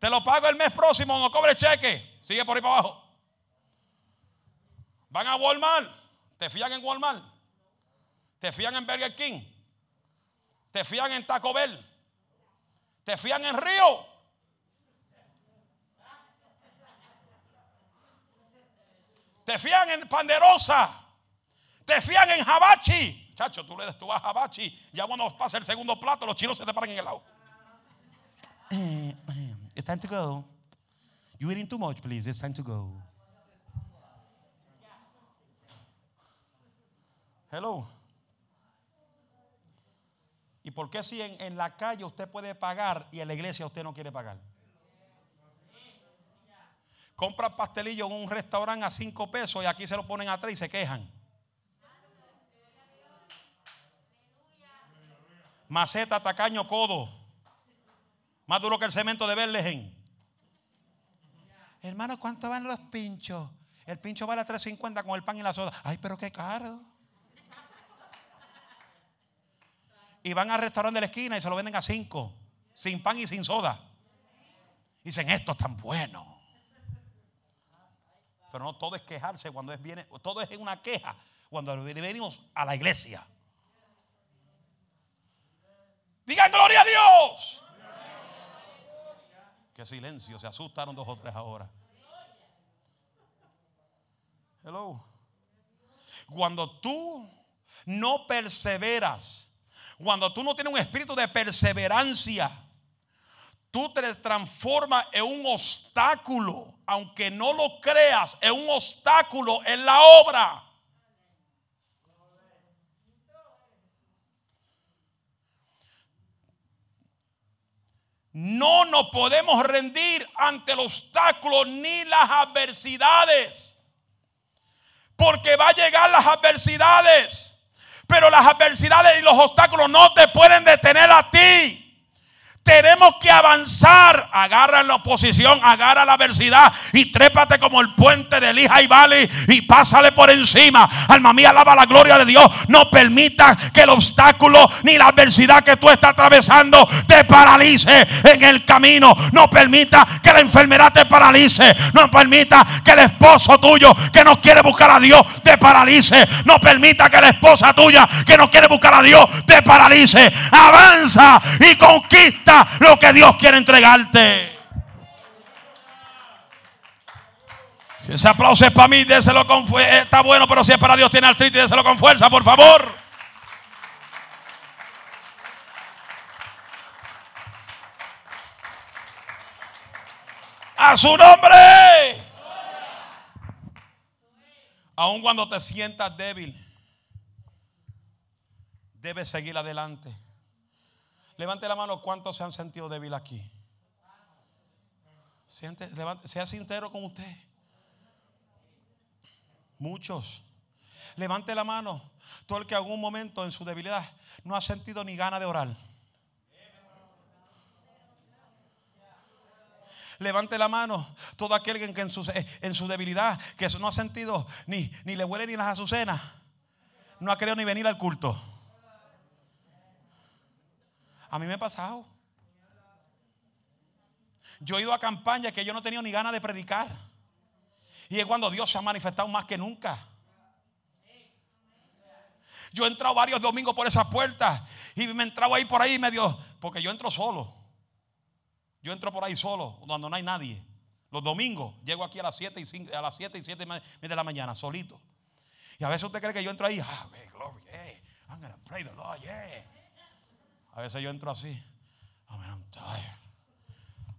Te lo pago el mes próximo, no cobre cheque. Sigue por ahí para abajo. Van a Walmart, te fían en Walmart. Te fían en Burger King. Te fían en Taco Bell. Te fían en Río. Te fían en Panderosa. Te fían en Jabachi. Chacho, tú le tú vas a Jabachi. Ya cuando pasa el segundo plato, los chinos se te paran en el lado. It's time to go. You eating too much, please. It's time to go. Hello. ¿Y por qué si en, en, la calle usted puede pagar y en la iglesia usted no quiere pagar? Compra pastelillo en un restaurante a cinco pesos y aquí se lo ponen a tres y se quejan. Maceta, tacaño, codo. Más duro que el cemento de Berlegen. Hermano, ¿cuánto van los pinchos? El pincho vale a 3.50 con el pan y la soda. Ay, pero qué caro. Y van al restaurante de la esquina y se lo venden a 5. Sin pan y sin soda. Dicen, esto es tan bueno. Pero no todo es quejarse cuando es viene, todo es una queja cuando venimos a la iglesia. Digan gloria a Dios. Silencio, se asustaron dos o tres ahora. Hello. Cuando tú no perseveras, cuando tú no tienes un espíritu de perseverancia, tú te transformas en un obstáculo, aunque no lo creas, en un obstáculo en la obra. No nos podemos rendir ante el obstáculo ni las adversidades. Porque va a llegar las adversidades. Pero las adversidades y los obstáculos no te pueden detener a ti. Tenemos que avanzar. Agarra la oposición, agarra la adversidad y trépate como el puente de Lija y Valley y pásale por encima. Alma mía, alaba la gloria de Dios. No permita que el obstáculo ni la adversidad que tú estás atravesando te paralice en el camino. No permita que la enfermedad te paralice. No permita que el esposo tuyo que no quiere buscar a Dios te paralice. No permita que la esposa tuya que no quiere buscar a Dios te paralice. Avanza y conquista lo que Dios quiere entregarte. Si ese aplauso es para mí, déselo con fuerza. Está bueno, pero si es para Dios, tiene artritis, déselo con fuerza, por favor. A su nombre. Aun cuando te sientas débil, debes seguir adelante. Levante la mano, ¿cuántos se han sentido débil aquí? sea sincero con usted. Muchos. Levante la mano. Todo el que en algún momento en su debilidad no ha sentido ni gana de orar. Levante la mano. Todo aquel que en su, en su debilidad, que no ha sentido ni, ni le huele ni las azucenas, no ha querido ni venir al culto. A mí me ha pasado. Yo he ido a campañas que yo no tenido ni ganas de predicar. Y es cuando Dios se ha manifestado más que nunca. Yo he entrado varios domingos por esa puerta y me he entrado ahí por ahí medio, porque yo entro solo. Yo entro por ahí solo, cuando no hay nadie. Los domingos llego aquí a las 7 y a las 7 y 7 de la mañana, solito. Y a veces usted cree que yo entro ahí, ah, glory, yeah, I'm gonna pray the Lord, yeah. A veces yo entro así, oh man, I'm tired.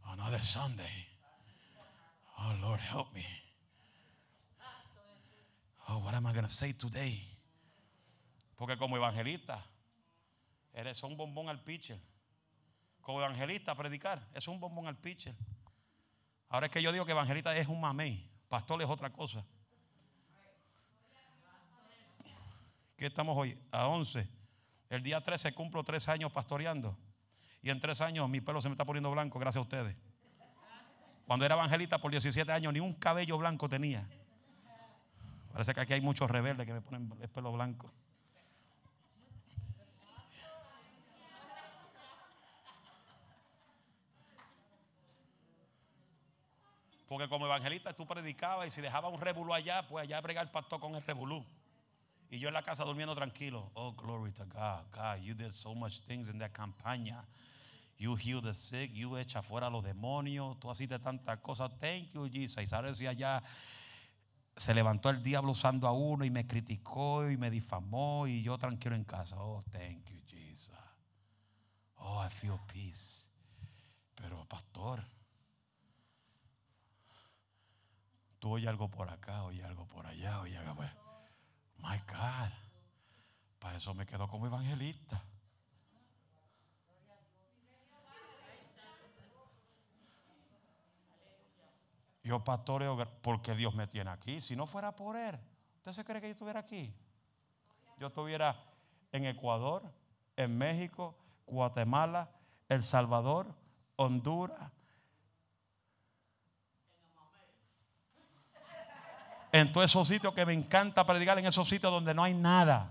Another Sunday. Oh Lord, help me. Oh, what am I gonna say today? Porque como evangelista, eres un bombón al pitcher. Como evangelista, predicar, es un bombón al pitcher. Ahora es que yo digo que evangelista es un mamey, pastor es otra cosa. ¿Qué estamos hoy? A 11. El día 13 cumplo tres años pastoreando. Y en tres años mi pelo se me está poniendo blanco gracias a ustedes. Cuando era evangelista por 17 años ni un cabello blanco tenía. Parece que aquí hay muchos rebeldes que me ponen el pelo blanco. Porque como evangelista tú predicabas y si dejaba un revolú allá, pues allá brega el pastor con el revolú. Y yo en la casa durmiendo tranquilo. Oh, glory to God. God, you did so much things in that campaña. You heal the sick, you echa fuera los demonios, tú hiciste tantas cosas. Thank you, Jesus. Y sabes si allá se levantó el diablo usando a uno y me criticó y me difamó y yo tranquilo en casa. Oh, thank you, Jesus. Oh, I feel peace. Pero, pastor, tú oyes algo por acá, oye algo por allá, oye algo. Pues, my God. Para eso me quedo como evangelista. Yo pastoreo porque Dios me tiene aquí. Si no fuera por Él, ¿usted se cree que yo estuviera aquí? Yo estuviera en Ecuador, en México, Guatemala, El Salvador, Honduras. En todos esos sitios que me encanta predicar, en esos sitios donde no hay nada.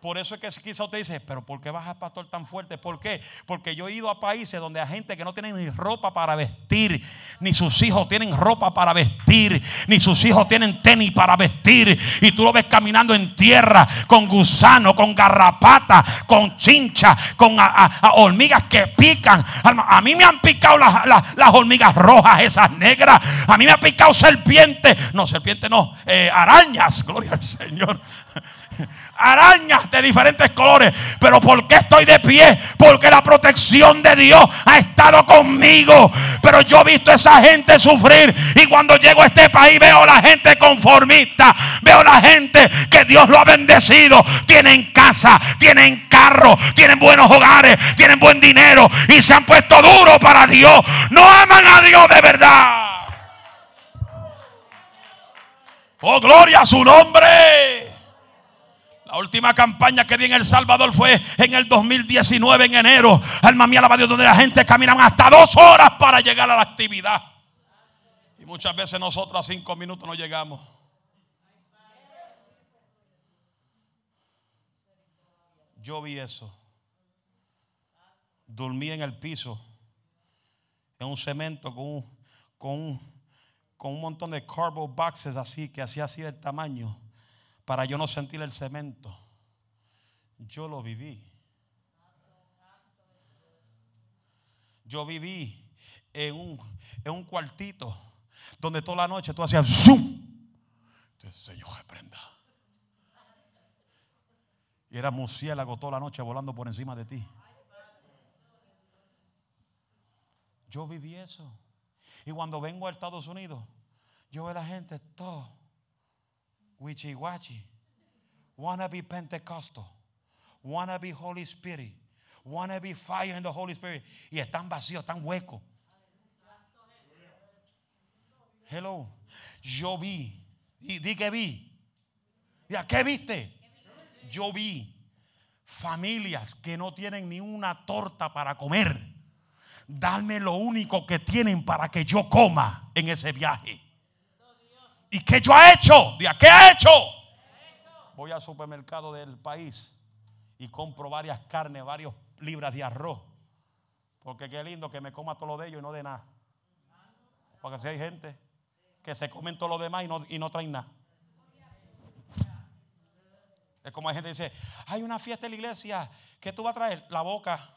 Por eso es que quizá usted dice, pero ¿por qué baja pastor tan fuerte? ¿Por qué? Porque yo he ido a países donde hay gente que no tiene ni ropa para vestir, ni sus hijos tienen ropa para vestir, ni sus hijos tienen tenis para vestir. Y tú lo ves caminando en tierra con gusano, con garrapata, con chincha, con hormigas que pican. A mí me han picado las, hormigas rojas, esas negras. A mí me ha picado serpiente. No, serpiente no, eh, arañas. Gloria al Señor arañas de diferentes colores. Pero ¿por qué estoy de pie? Porque la protección de Dios ha estado conmigo. Pero yo he visto a esa gente sufrir. Y cuando llego a este país veo a la gente conformista. Veo a la gente que Dios lo ha bendecido. Tienen casa, tienen carro, tienen buenos hogares, tienen buen dinero. Y se han puesto duros para Dios. No aman a Dios de verdad. Oh, gloria a su nombre. La última campaña que di en El Salvador fue en el 2019, en enero. Alma mía, alaba Dios, donde la gente caminaba hasta dos horas para llegar a la actividad. Y muchas veces nosotros a cinco minutos no llegamos. Yo vi eso. Dormí en el piso, en un cemento con un, con con un montón de cardboard boxes así, que hacía así del tamaño para yo no sentir el cemento. Yo lo viví. Yo viví en un, en un cuartito donde toda la noche tú hacías zoom. Entonces, Señor, reprenda. Y era murciélago toda la noche volando por encima de ti. Yo viví eso. Y cuando vengo a Estados Unidos, yo veo a la gente todo wichi wachi. Wanna be Pentecostal. Wanna be Holy Spirit. Wanna be fire in the Holy Spirit. Y están vacíos, están huecos. Hello. Yo vi di que vi. ¿Ya qué viste? Yo vi familias que no tienen ni una torta para comer. Darme lo único que tienen para que yo coma en ese viaje. ¿Y qué yo ha hecho? ¿Qué ha hecho? Voy al supermercado del país y compro varias carnes, varias libras de arroz. Porque qué lindo que me coma todo lo de ellos y no de nada. Porque si hay gente que se comen todo lo demás y no, y no traen nada. Es como hay gente que dice, hay una fiesta en la iglesia, ¿qué tú vas a traer? La boca.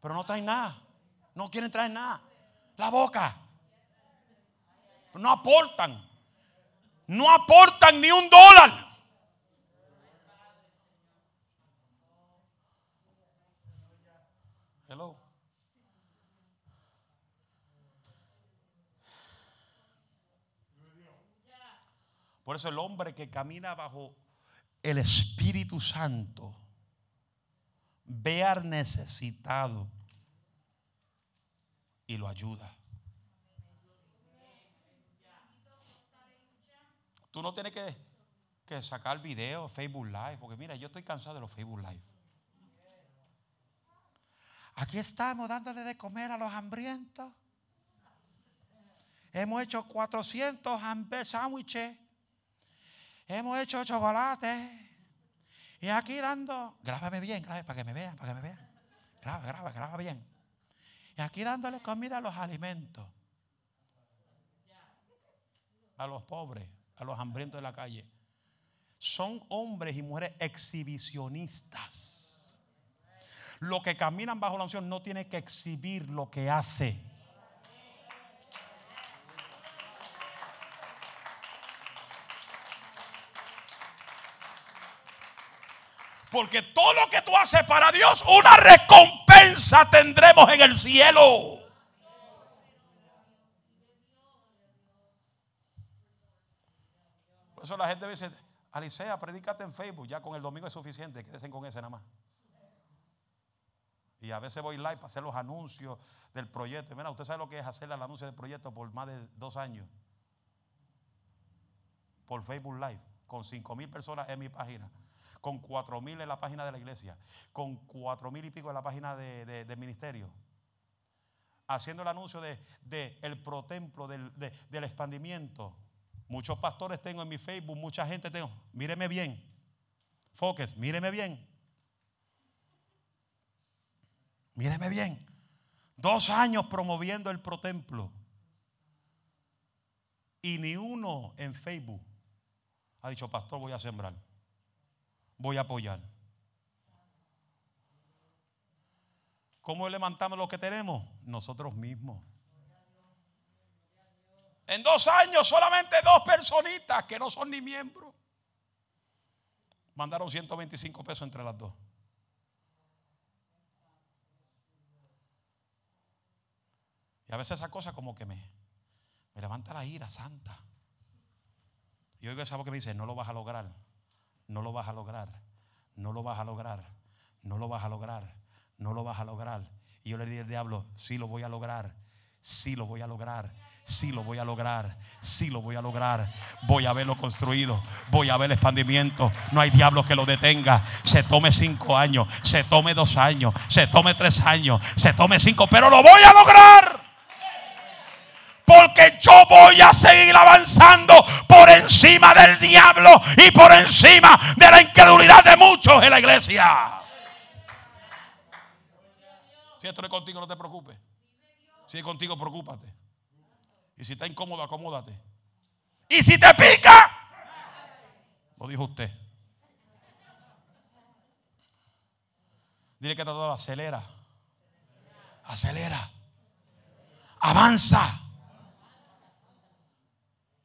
Pero no traen nada. No quieren traer nada. La boca. No aportan. No aportan ni un dólar. Hello. Por eso el hombre que camina bajo el Espíritu Santo ve al necesitado y lo ayuda. Tú no tienes que, que sacar video, Facebook Live, porque mira, yo estoy cansado de los Facebook Live. Aquí estamos dándole de comer a los hambrientos. Hemos hecho 400 sándwiches. Hemos hecho chocolate. Y aquí dando, grábame bien, grábame para que me vean, para que me vean. Graba, graba, graba bien. Y aquí dándole comida a los alimentos. A los pobres, a los hambrientos de la calle. Son hombres y mujeres exhibicionistas. Los que caminan bajo la unción no tienen que exhibir lo que hace. Porque todo lo que tú haces para Dios, una recompensa tendremos en el cielo. Por la gente dice, Alicia, predícate en Facebook, ya con el domingo es suficiente, quédense con ese nada más. Y a veces voy live para hacer los anuncios del proyecto. Mira, usted sabe lo que es hacer el anuncio del proyecto por más de dos años. Por Facebook Live, con cinco mil personas en mi página con cuatro mil en la página de la iglesia, con cuatro mil y pico en la página de, del ministerio, haciendo el anuncio de, el protemplo, del, del expandimiento. Muchos pastores tengo en mi Facebook, mucha gente tengo. Míreme bien. Focus, míreme bien. Míreme bien. Dos años promoviendo el protemplo. Y ni uno en Facebook ha dicho, pastor, voy a sembrar voy a apoyar. ¿Cómo levantamos lo que tenemos? Nosotros mismos. En dos años solamente dos personitas que no son ni miembros. Mandaron 125 pesos entre las dos. Y a veces esa cosa como que me, me levanta la ira santa. Y oigo esa voz que me dice, no lo vas a lograr no lo vas a lograr, no lo vas a lograr, no lo vas a lograr, no lo vas a lograr. Y yo le dije al diablo, sí lo voy a lograr, sí lo voy a lograr, sí lo voy a lograr, sí lo voy a lograr. Voy a verlo construido, voy a ver el expandimiento. No hay diablo que lo detenga. Se tome cinco años, se tome dos años, se tome tres años, se tome cinco, pero lo voy a lograr. Porque yo voy a seguir avanzando por encima del diablo y por encima de la incredulidad de muchos en la iglesia. Si esto no es contigo, no te preocupes. Si es contigo, preocúpate. Y si está incómodo, acomódate. Y si te pica, lo dijo usted. Dile que todo acelera. Acelera. Avanza.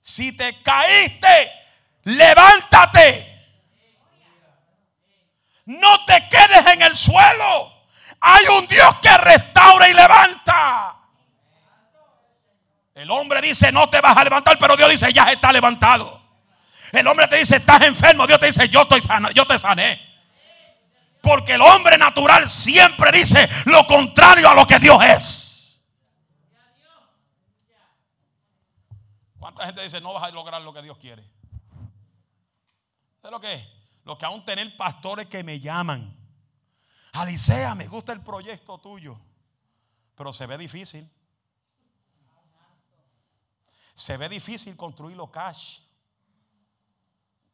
Si te caíste, levántate. No te quedes en el suelo. Hay un Dios que restaura y levanta. El hombre dice, no te vas a levantar, pero Dios dice, ya está levantado. El hombre te dice, estás enfermo. Dios te dice, yo, estoy sano, yo te sané. Porque el hombre natural siempre dice lo contrario a lo que Dios es. ¿Cuánta gente dice no vas a lograr lo que Dios quiere? ¿Sabes lo que es? Lo que aún tener pastores que me llaman. Alicea, me gusta el proyecto tuyo. Pero se ve difícil. Se ve difícil construirlo cash.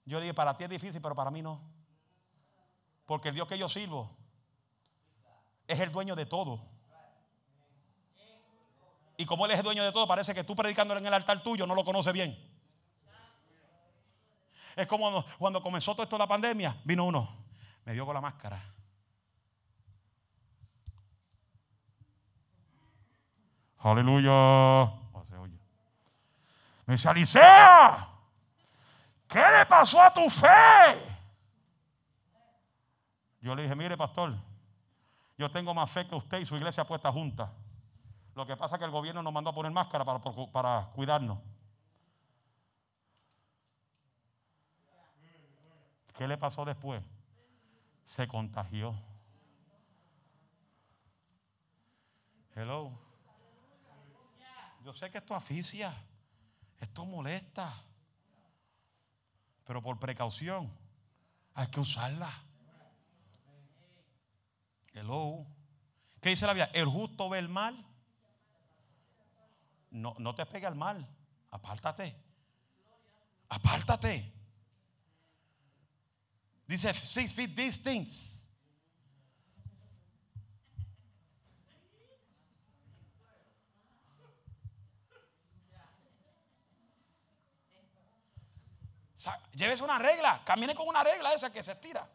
Yo le dije, para ti es difícil, pero para mí no. Porque el Dios que yo sirvo es el dueño de todo. Y como Él es el dueño de todo, parece que tú predicándole en el altar tuyo no lo conoce bien. Es como cuando, comenzó todo esto la pandemia, vino uno, me vio con la máscara. Aleluya. Me dice, Alicia, ¿qué le pasó a tu fe? Yo le dije, mire, pastor, yo tengo más fe que usted y su iglesia puesta junta. Lo que pasa es que el gobierno nos mandó a poner máscara para, para cuidarnos. ¿Qué le pasó después? Se contagió. Hello. Yo sé que esto aficia, esto molesta, pero por precaución hay que usarla. Hello. ¿Qué dice la Biblia? El justo ve el mal no, no te pegue al mal. Apártate. Apártate. Dice, six feet these things. Lleves una regla, camine con una regla esa que se estira.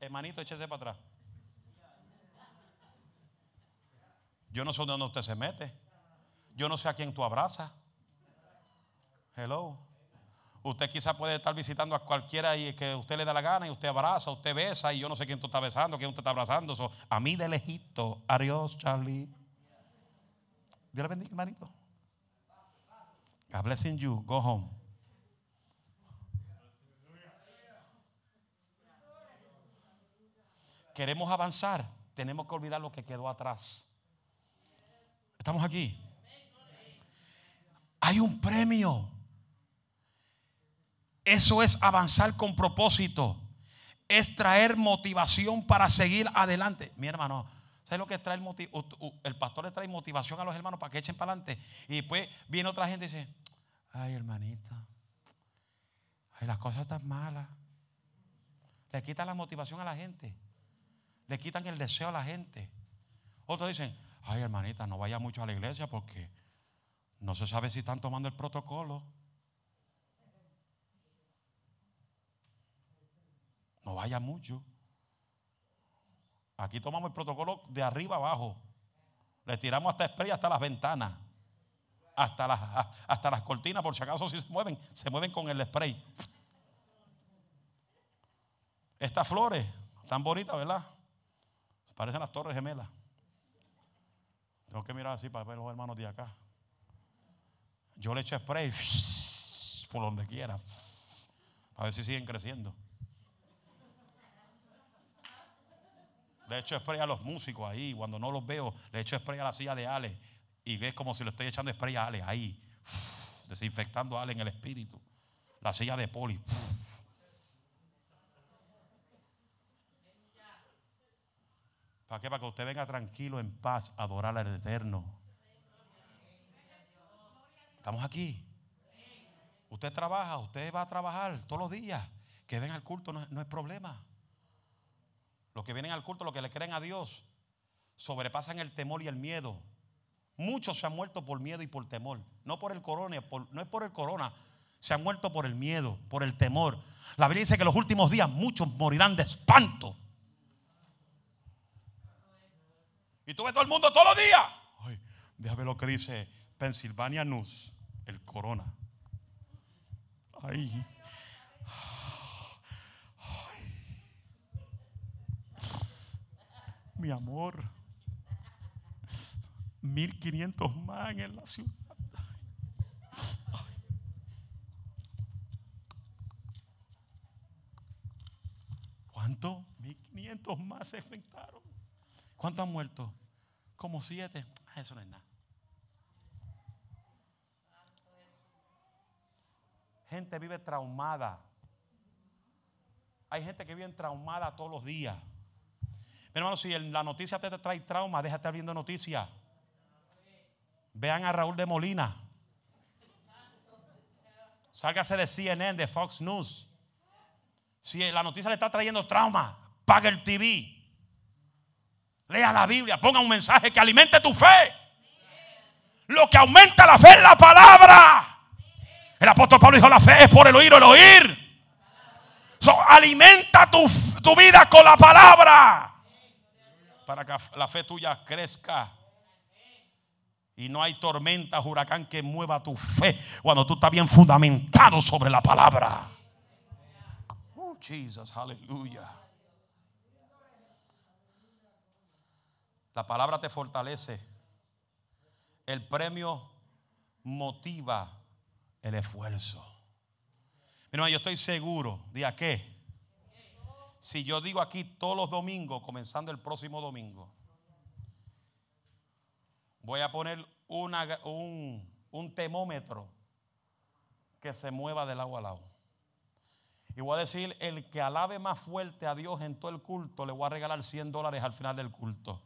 Hermanito, échese para atrás. Yo no sé dónde usted se mete. Yo no sé a quién tú abrazas. Hello. Usted quizá puede estar visitando a cualquiera y que usted le da la gana y usted abraza, usted besa y yo no sé quién tú está besando, quién usted está abrazando. a mí de lejito. Adiós, Charlie. Dios le bendiga, hermanito. God blessing you. Go home. Queremos avanzar. Tenemos que olvidar lo que quedó atrás. Estamos aquí. Hay un premio. Eso es avanzar con propósito. Es traer motivación para seguir adelante. Mi hermano, ¿sabes lo que trae el El pastor le trae motivación a los hermanos para que echen para adelante. Y después viene otra gente y dice, ay hermanita, ay las cosas están malas. Le quitan la motivación a la gente. Le quitan el deseo a la gente. Otros dicen, ay hermanita, no vaya mucho a la iglesia porque no se sabe si están tomando el protocolo. No vaya mucho. Aquí tomamos el protocolo de arriba abajo. Le tiramos hasta spray hasta las ventanas. Hasta las, hasta las cortinas, por si acaso si se mueven, se mueven con el spray. Estas flores, tan bonitas, ¿verdad? Parecen las torres gemelas. Tengo que mirar así para ver los hermanos de acá. Yo le echo spray por donde quiera. A ver si siguen creciendo. Le echo spray a los músicos ahí. Cuando no los veo, le echo spray a la silla de Ale. Y ves como si le estoy echando spray a Ale ahí. Desinfectando a Ale en el espíritu. La silla de poli. ¿Para qué? Para que usted venga tranquilo, en paz, a adorar al Eterno. Estamos aquí. Usted trabaja, usted va a trabajar todos los días. Que ven al culto no, es problema. Los que vienen al culto, los que le creen a Dios, sobrepasan el temor y el miedo. Muchos se han muerto por miedo y por temor. No por el corona, no es por el corona. Se han muerto por el miedo, por el temor. La Biblia dice que en los últimos días muchos morirán de espanto. Y tú ves todo el mundo todos los días. Ay, déjame ver lo que dice Pennsylvania News el corona. Ay. Mi amor. 1500 más en la ciudad. ¿Cuánto? 1500 más se enfrentaron. ¿Cuántos han muerto? Como siete. Ah, eso no es nada. gente vive traumada. Hay gente que vive traumada todos los días. Mi hermano, si la noticia te trae trauma, déjate estar viendo noticias. Vean a Raúl de Molina. Sálgase de CNN, de Fox News. Si la noticia le está trayendo trauma, paga el TV. Lea la Biblia, ponga un mensaje que alimente tu fe. Lo que aumenta la fe es la palabra. El apóstol Pablo dijo, la fe es por el oír o el oír. alimenta tu, tu vida con la palabra. Para que la fe tuya crezca. Y no hay tormenta, huracán que mueva tu fe cuando tú estás bien fundamentado sobre la palabra. Oh, Jesus, aleluya. La palabra te fortalece. El premio motiva el esfuerzo. Mira, yo estoy seguro, ¿de a qué? Si yo digo aquí todos los domingos, comenzando el próximo domingo, voy a poner un, un que se mueva del agua al lado. Y voy a decir, el que alabe más fuerte a Dios en todo el culto, le voy a regalar 100 dólares al final del culto.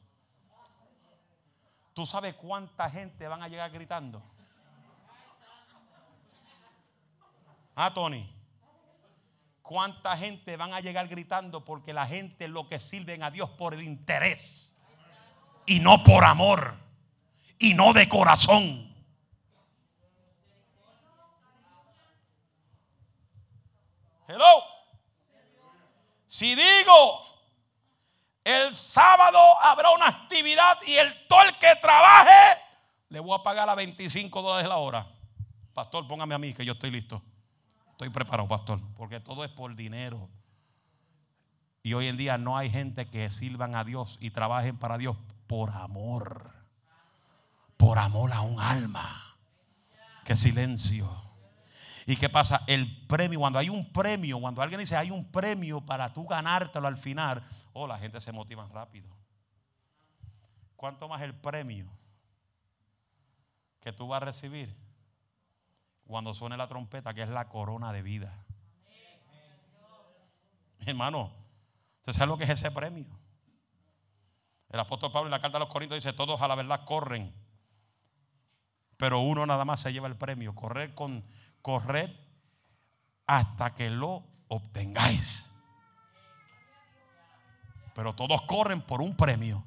¿Tú sabes cuánta gente van a llegar gritando? Ah, Tony. ¿Cuánta gente van a llegar gritando? Porque la gente lo que sirven a Dios por el interés y no por amor y no de corazón. Hello. Si digo, el sábado habrá una actividad y el todo el que trabaje, le voy a pagar a 25 dólares la hora. Pastor, póngame a mí que yo estoy listo. Estoy preparado, pastor, porque todo es por dinero. Y hoy en día no hay gente que sirvan a Dios y trabajen para Dios por amor por amor a un alma. Qué silencio. ¿Y qué pasa? El premio, cuando hay un premio, cuando alguien dice hay un premio para tú ganártelo al final, oh, la gente se motiva rápido. ¿Cuánto más el premio que tú vas a recibir cuando suene la trompeta, que es la corona de vida? Hermano, ¿usted sabe lo que es ese premio? El apóstol Pablo en la carta a los Corintios dice, todos a la verdad corren, pero uno nada más se lleva el premio. Correr con correr hasta que lo obtengáis. Pero todos corren por un premio.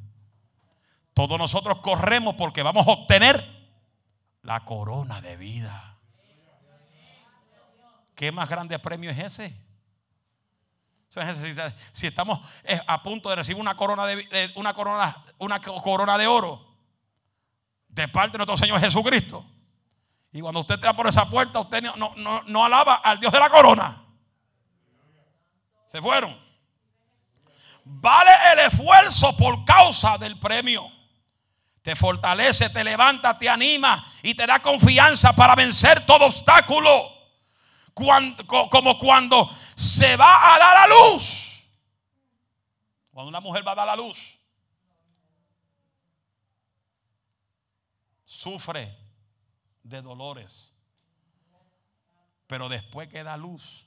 Todos nosotros corremos porque vamos a obtener la corona de vida. ¿Qué más grande premio es ese? Si estamos eh, a punto de recibir una corona de, una corona, una corona de oro, de parte de nuestro Señor Jesucristo. Y cuando usted está por esa puerta, usted no, no, alaba al Dios de la corona. Se fueron. Vale el esfuerzo por causa del premio. Te fortalece, te levanta, te anima y te da confianza para vencer todo obstáculo. como cuando se va a dar a luz. Cuando una mujer va a dar a luz. sufre de dolores. Pero después que da luz,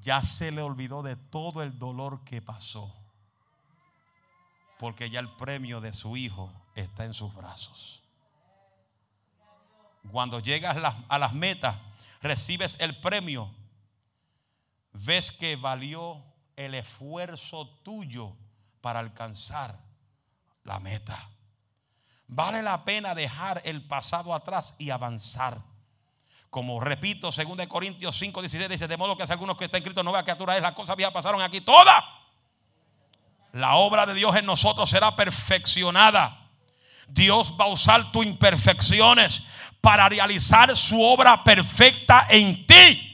ya se le olvidó de todo el dolor que pasó. Porque ya el premio de su hijo está en sus brazos. Cuando llegas a las metas, recibes el premio, ves que valió el esfuerzo tuyo para alcanzar la meta. Vale la pena dejar el pasado atrás y avanzar. Como repito, según de Corintios 5, 16 dice, de modo que si algunos que está escrito nueva criatura es, las cosas viejas pasaron aquí todas. La obra de Dios en nosotros será perfeccionada. Dios va a usar tus imperfecciones para realizar su obra perfecta en ti.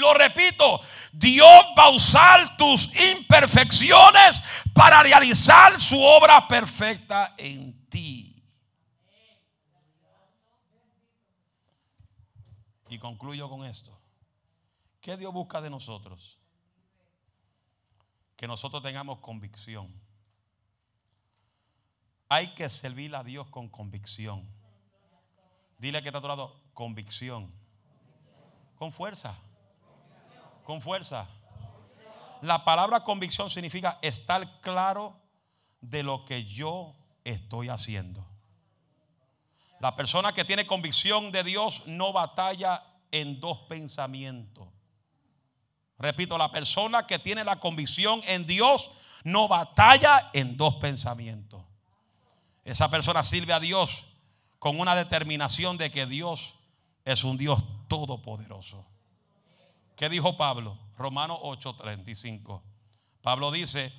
Lo repito, Dios va a usar tus imperfecciones para realizar su obra perfecta en ti. Y concluyo con esto. ¿Qué Dios busca de nosotros? Que nosotros tengamos convicción. Hay que servir a Dios con convicción. Dile que está a tu lado, convicción. Con fuerza. Con fuerza. La palabra convicción significa estar claro de lo que yo estoy haciendo. La persona que tiene convicción de Dios no batalla en dos pensamientos. Repito, la persona que tiene la convicción en Dios no batalla en dos pensamientos. Esa persona sirve a Dios con una determinación de que Dios es un Dios todopoderoso. ¿Qué dijo Pablo? Romanos 8:35. Pablo dice,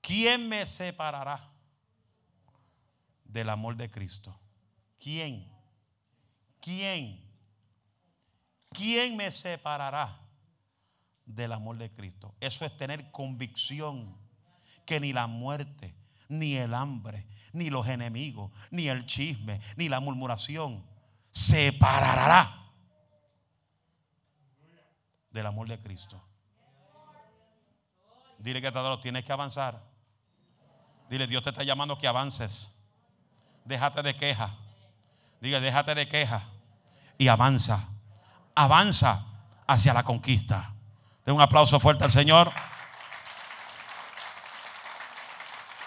¿quién me separará del amor de Cristo? ¿Quién? ¿Quién? ¿Quién me separará del amor de Cristo? Eso es tener convicción que ni la muerte, ni el hambre, ni los enemigos, ni el chisme, ni la murmuración separará del amor de Cristo. Dile que te tienes que avanzar. Dile, Dios te está llamando que avances. Déjate de queja. Dile, déjate de queja y avanza. Avanza hacia la conquista. De un aplauso fuerte al Señor.